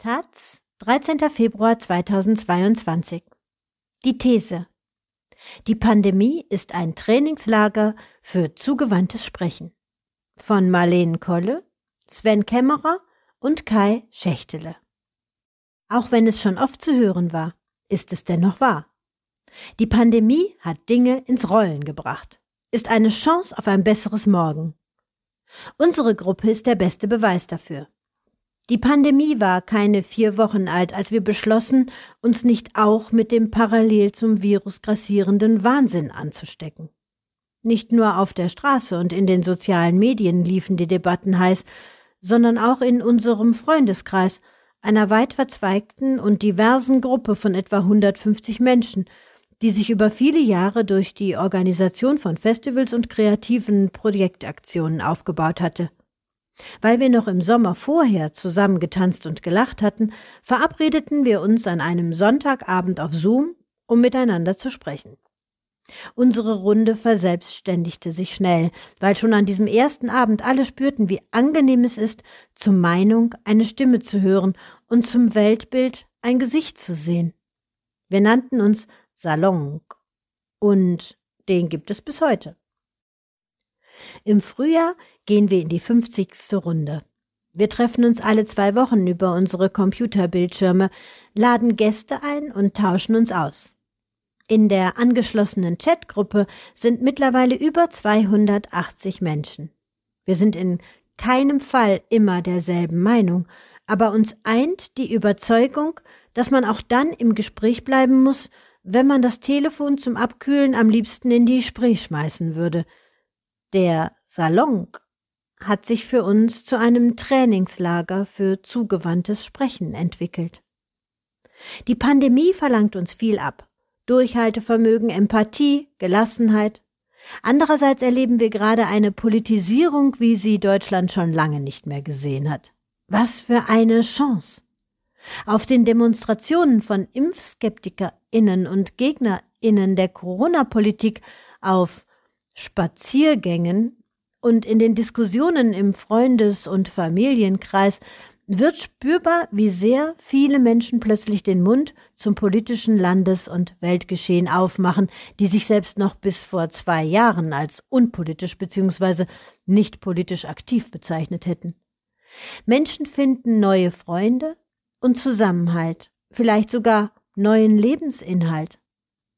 Taz, 13. Februar 2022. Die These. Die Pandemie ist ein Trainingslager für zugewandtes Sprechen. Von Marlene Kolle, Sven Kämmerer und Kai Schächtele. Auch wenn es schon oft zu hören war, ist es dennoch wahr. Die Pandemie hat Dinge ins Rollen gebracht, ist eine Chance auf ein besseres Morgen. Unsere Gruppe ist der beste Beweis dafür. Die Pandemie war keine vier Wochen alt, als wir beschlossen, uns nicht auch mit dem parallel zum Virus grassierenden Wahnsinn anzustecken. Nicht nur auf der Straße und in den sozialen Medien liefen die Debatten heiß, sondern auch in unserem Freundeskreis, einer weit verzweigten und diversen Gruppe von etwa 150 Menschen, die sich über viele Jahre durch die Organisation von Festivals und kreativen Projektaktionen aufgebaut hatte. Weil wir noch im Sommer vorher zusammen getanzt und gelacht hatten, verabredeten wir uns an einem Sonntagabend auf Zoom, um miteinander zu sprechen. Unsere Runde verselbstständigte sich schnell, weil schon an diesem ersten Abend alle spürten, wie angenehm es ist, zur Meinung eine Stimme zu hören und zum Weltbild ein Gesicht zu sehen. Wir nannten uns Salon und den gibt es bis heute. Im Frühjahr gehen wir in die 50. Runde. Wir treffen uns alle zwei Wochen über unsere Computerbildschirme, laden Gäste ein und tauschen uns aus. In der angeschlossenen Chatgruppe sind mittlerweile über 280 Menschen. Wir sind in keinem Fall immer derselben Meinung, aber uns eint die Überzeugung, dass man auch dann im Gespräch bleiben muss, wenn man das Telefon zum Abkühlen am liebsten in die Spree schmeißen würde – der Salon hat sich für uns zu einem Trainingslager für zugewandtes Sprechen entwickelt. Die Pandemie verlangt uns viel ab. Durchhaltevermögen, Empathie, Gelassenheit. Andererseits erleben wir gerade eine Politisierung, wie sie Deutschland schon lange nicht mehr gesehen hat. Was für eine Chance! Auf den Demonstrationen von ImpfskeptikerInnen und GegnerInnen der Corona-Politik, auf Spaziergängen und in den Diskussionen im Freundes- und Familienkreis wird spürbar, wie sehr viele Menschen plötzlich den Mund zum politischen Landes- und Weltgeschehen aufmachen, die sich selbst noch bis vor zwei Jahren als unpolitisch bzw. nicht politisch aktiv bezeichnet hätten. Menschen finden neue Freunde und Zusammenhalt, vielleicht sogar neuen Lebensinhalt.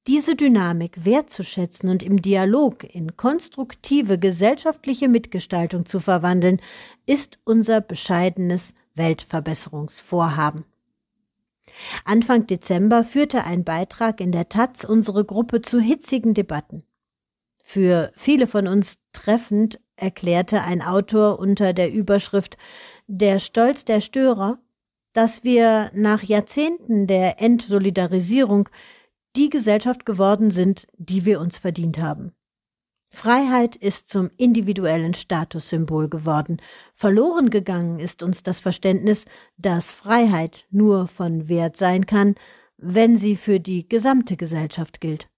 Diese Dynamik wertzuschätzen und im Dialog in konstruktive gesellschaftliche Mitgestaltung zu verwandeln, ist unser bescheidenes Weltverbesserungsvorhaben. Anfang Dezember führte ein Beitrag in der Taz unsere Gruppe zu hitzigen Debatten. Für viele von uns treffend erklärte ein Autor unter der Überschrift Der Stolz der Störer, dass wir nach Jahrzehnten der Entsolidarisierung die Gesellschaft geworden sind, die wir uns verdient haben. Freiheit ist zum individuellen Statussymbol geworden. Verloren gegangen ist uns das Verständnis, dass Freiheit nur von Wert sein kann, wenn sie für die gesamte Gesellschaft gilt.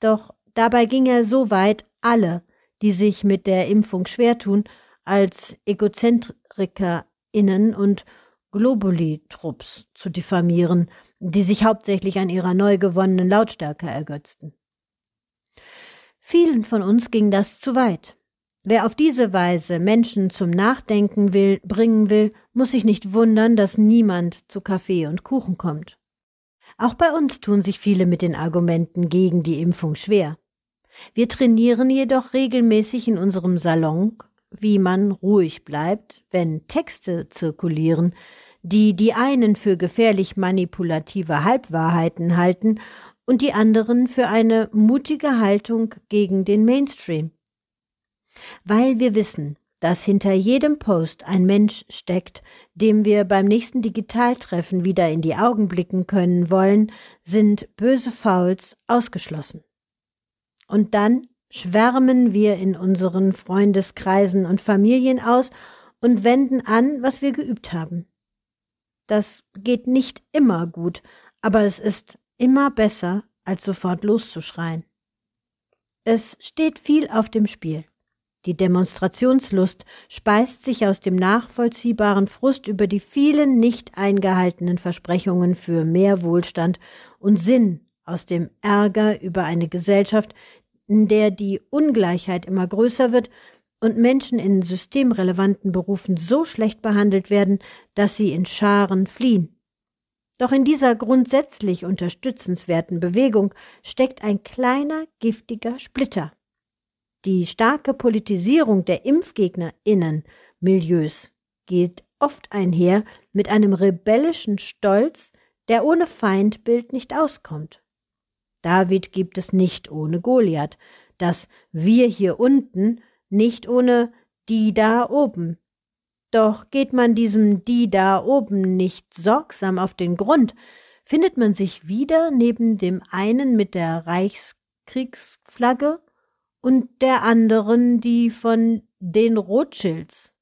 Doch dabei ging er so weit, alle, die sich mit der Impfung schwer tun, als EgozentrikerInnen und Globuli-Trupps zu diffamieren, die sich hauptsächlich an ihrer neu gewonnenen Lautstärke ergötzten. Vielen von uns ging das zu weit. Wer auf diese Weise Menschen zum Nachdenken will, bringen will, muss sich nicht wundern, dass niemand zu Kaffee und Kuchen kommt. Auch bei uns tun sich viele mit den Argumenten gegen die Impfung schwer. Wir trainieren jedoch regelmäßig in unserem Salon, wie man ruhig bleibt, wenn Texte zirkulieren, die die einen für gefährlich manipulative Halbwahrheiten halten und die anderen für eine mutige Haltung gegen den Mainstream. Weil wir wissen, dass hinter jedem Post ein Mensch steckt, dem wir beim nächsten Digitaltreffen wieder in die Augen blicken können wollen, sind böse Fouls ausgeschlossen. Und dann schwärmen wir in unseren Freundeskreisen und Familien aus und wenden an, was wir geübt haben. Das geht nicht immer gut, aber es ist immer besser, als sofort loszuschreien. Es steht viel auf dem Spiel. Die Demonstrationslust speist sich aus dem nachvollziehbaren Frust über die vielen nicht eingehaltenen Versprechungen für mehr Wohlstand und Sinn aus dem Ärger über eine Gesellschaft, in der die Ungleichheit immer größer wird und Menschen in systemrelevanten Berufen so schlecht behandelt werden, dass sie in Scharen fliehen. Doch in dieser grundsätzlich unterstützenswerten Bewegung steckt ein kleiner giftiger Splitter. Die starke Politisierung der ImpfgegnerInnen Milieus geht oft einher mit einem rebellischen Stolz, der ohne Feindbild nicht auskommt. David gibt es nicht ohne Goliath, das wir hier unten nicht ohne die da oben. Doch geht man diesem die da oben nicht sorgsam auf den Grund, findet man sich wieder neben dem einen mit der Reichskriegsflagge und der anderen, die von den Rothschilds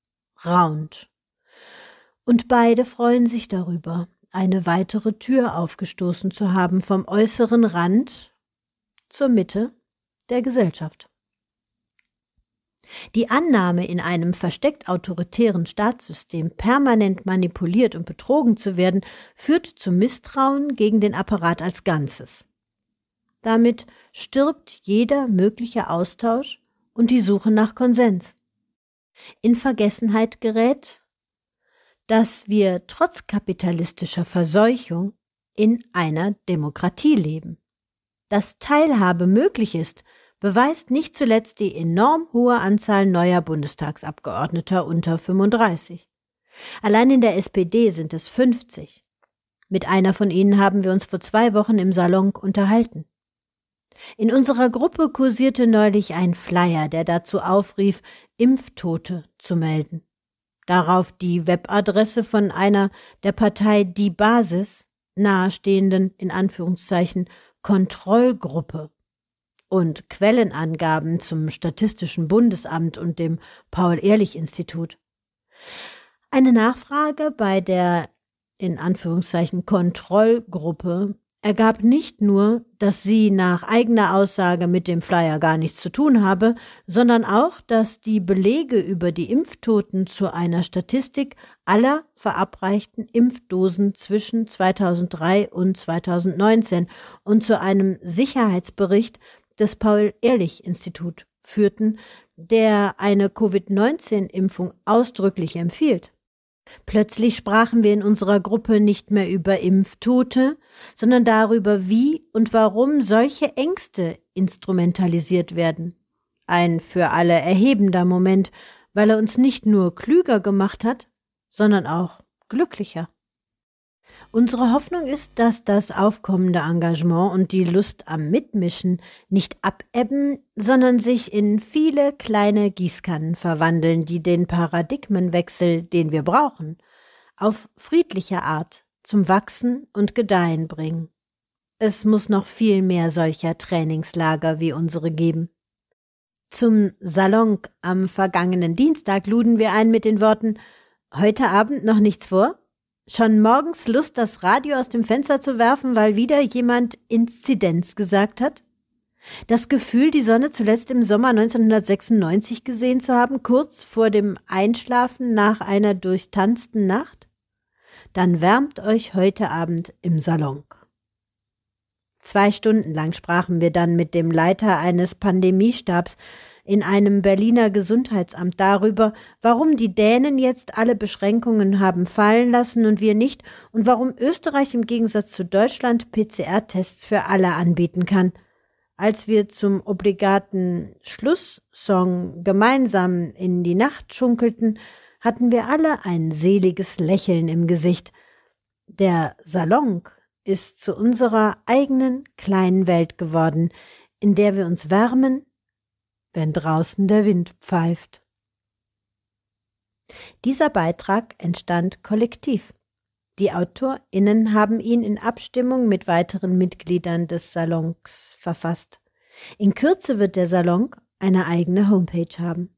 raunt. Und beide freuen sich darüber, eine weitere Tür aufgestoßen zu haben vom äußeren Rand zur Mitte der Gesellschaft. Die Annahme, in einem versteckt autoritären Staatssystem permanent manipuliert und betrogen zu werden, führt zu Misstrauen gegen den Apparat als Ganzes. Damit stirbt jeder mögliche Austausch und die Suche nach Konsens. In Vergessenheit gerät, dass wir trotz kapitalistischer Verseuchung in einer Demokratie leben. Dass Teilhabe möglich ist, beweist nicht zuletzt die enorm hohe Anzahl neuer Bundestagsabgeordneter unter 35. Allein in der SPD sind es 50. Mit einer von ihnen haben wir uns vor zwei Wochen im Salon unterhalten. In unserer Gruppe kursierte neulich ein Flyer, der dazu aufrief, Impftote zu melden. Darauf die Webadresse von einer der Partei Die Basis nahestehenden, in Anführungszeichen, Kontrollgruppe und Quellenangaben zum Statistischen Bundesamt und dem Paul-Ehrlich-Institut. Eine Nachfrage bei der in Anführungszeichen Kontrollgruppe ergab nicht nur, dass sie nach eigener Aussage mit dem Flyer gar nichts zu tun habe, sondern auch, dass die Belege über die Impftoten zu einer Statistik aller verabreichten Impfdosen zwischen 2003 und 2019 und zu einem Sicherheitsbericht des Paul-Ehrlich-Institut führten, der eine Covid-19-Impfung ausdrücklich empfiehlt. Plötzlich sprachen wir in unserer Gruppe nicht mehr über Impftote, sondern darüber, wie und warum solche Ängste instrumentalisiert werden. Ein für alle erhebender Moment, weil er uns nicht nur klüger gemacht hat, sondern auch glücklicher. Unsere Hoffnung ist, dass das aufkommende Engagement und die Lust am Mitmischen nicht abebben, sondern sich in viele kleine Gießkannen verwandeln, die den Paradigmenwechsel, den wir brauchen, auf friedliche Art zum Wachsen und Gedeihen bringen. Es muss noch viel mehr solcher Trainingslager wie unsere geben. Zum Salon am vergangenen Dienstag luden wir ein mit den Worten Heute Abend noch nichts vor? Schon morgens Lust, das Radio aus dem Fenster zu werfen, weil wieder jemand Inzidenz gesagt hat? Das Gefühl, die Sonne zuletzt im Sommer 1996 gesehen zu haben, kurz vor dem Einschlafen nach einer durchtanzten Nacht? Dann wärmt euch heute Abend im Salon. Zwei Stunden lang sprachen wir dann mit dem Leiter eines Pandemiestabs, in einem Berliner Gesundheitsamt darüber, warum die Dänen jetzt alle Beschränkungen haben fallen lassen und wir nicht und warum Österreich im Gegensatz zu Deutschland PCR-Tests für alle anbieten kann. Als wir zum obligaten Schlusssong gemeinsam in die Nacht schunkelten, hatten wir alle ein seliges Lächeln im Gesicht. Der Salon ist zu unserer eigenen kleinen Welt geworden, in der wir uns wärmen, wenn draußen der Wind pfeift. Dieser Beitrag entstand kollektiv. Die AutorInnen haben ihn in Abstimmung mit weiteren Mitgliedern des Salons verfasst. In Kürze wird der Salon eine eigene Homepage haben.